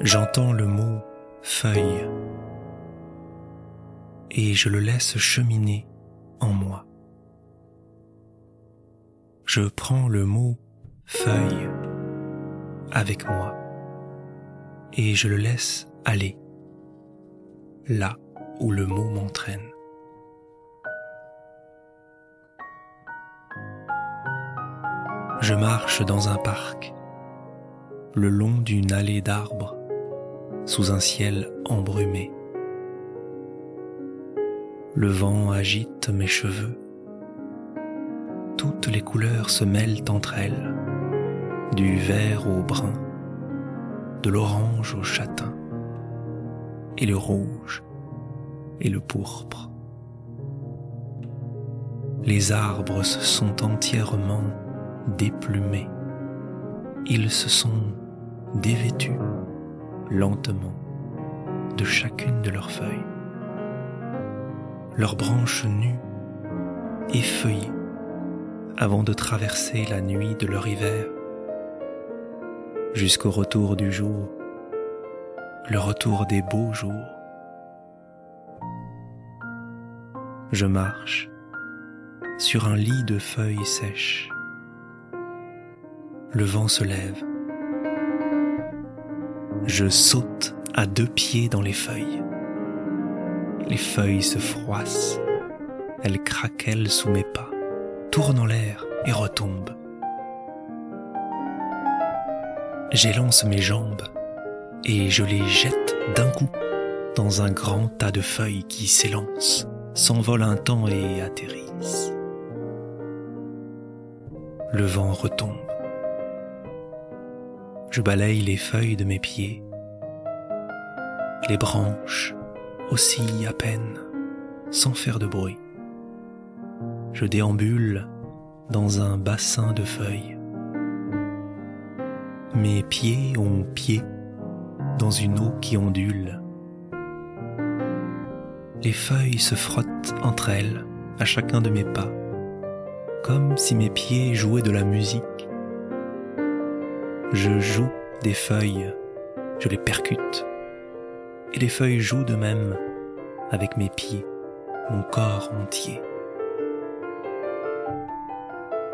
J'entends le mot feuille et je le laisse cheminer en moi. Je prends le mot feuille avec moi et je le laisse aller là où le mot m'entraîne. Je marche dans un parc, le long d'une allée d'arbres, sous un ciel embrumé. Le vent agite mes cheveux. Toutes les couleurs se mêlent entre elles, du vert au brun, de l'orange au châtain, et le rouge et le pourpre. Les arbres se sont entièrement déplumés. Ils se sont dévêtus lentement de chacune de leurs feuilles. Leurs branches nues effeuillées avant de traverser la nuit de leur hiver jusqu'au retour du jour, le retour des beaux jours. Je marche sur un lit de feuilles sèches. Le vent se lève. Je saute à deux pieds dans les feuilles. Les feuilles se froissent. Elles craquellent sous mes pas, tournent en l'air et retombent. J'élance mes jambes et je les jette d'un coup dans un grand tas de feuilles qui s'élancent, s'envolent un temps et atterrissent. Le vent retombe. Je balaye les feuilles de mes pieds. Les branches oscillent à peine, sans faire de bruit. Je déambule dans un bassin de feuilles. Mes pieds ont pied dans une eau qui ondule. Les feuilles se frottent entre elles à chacun de mes pas, comme si mes pieds jouaient de la musique. Je joue des feuilles, je les percute, et les feuilles jouent de même avec mes pieds, mon corps entier.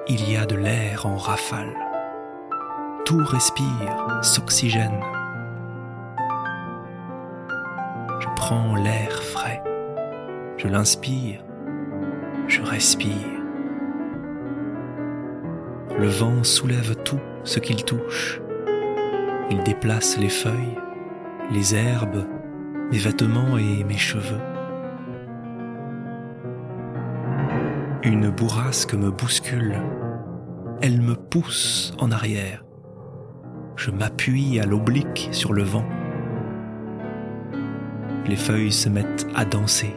Il y a de l'air en rafale. Tout respire, s'oxygène. Je prends l'air frais, je l'inspire, je respire. Le vent soulève tout ce qu'il touche. Il déplace les feuilles, les herbes, mes vêtements et mes cheveux. Une bourrasque me bouscule. Elle me pousse en arrière. Je m'appuie à l'oblique sur le vent. Les feuilles se mettent à danser.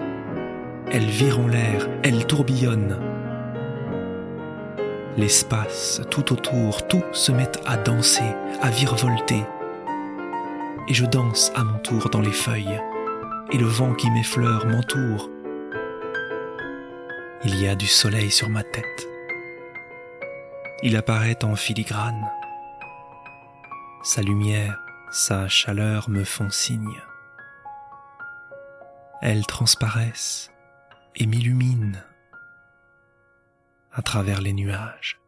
Elles virent en l'air, elles tourbillonnent. L'espace tout autour, tout se met à danser, à virevolter. Et je danse à mon tour dans les feuilles, et le vent qui m'effleure m'entoure. Il y a du soleil sur ma tête. Il apparaît en filigrane. Sa lumière, sa chaleur me font signe. Elles transparaissent et m'illuminent à travers les nuages.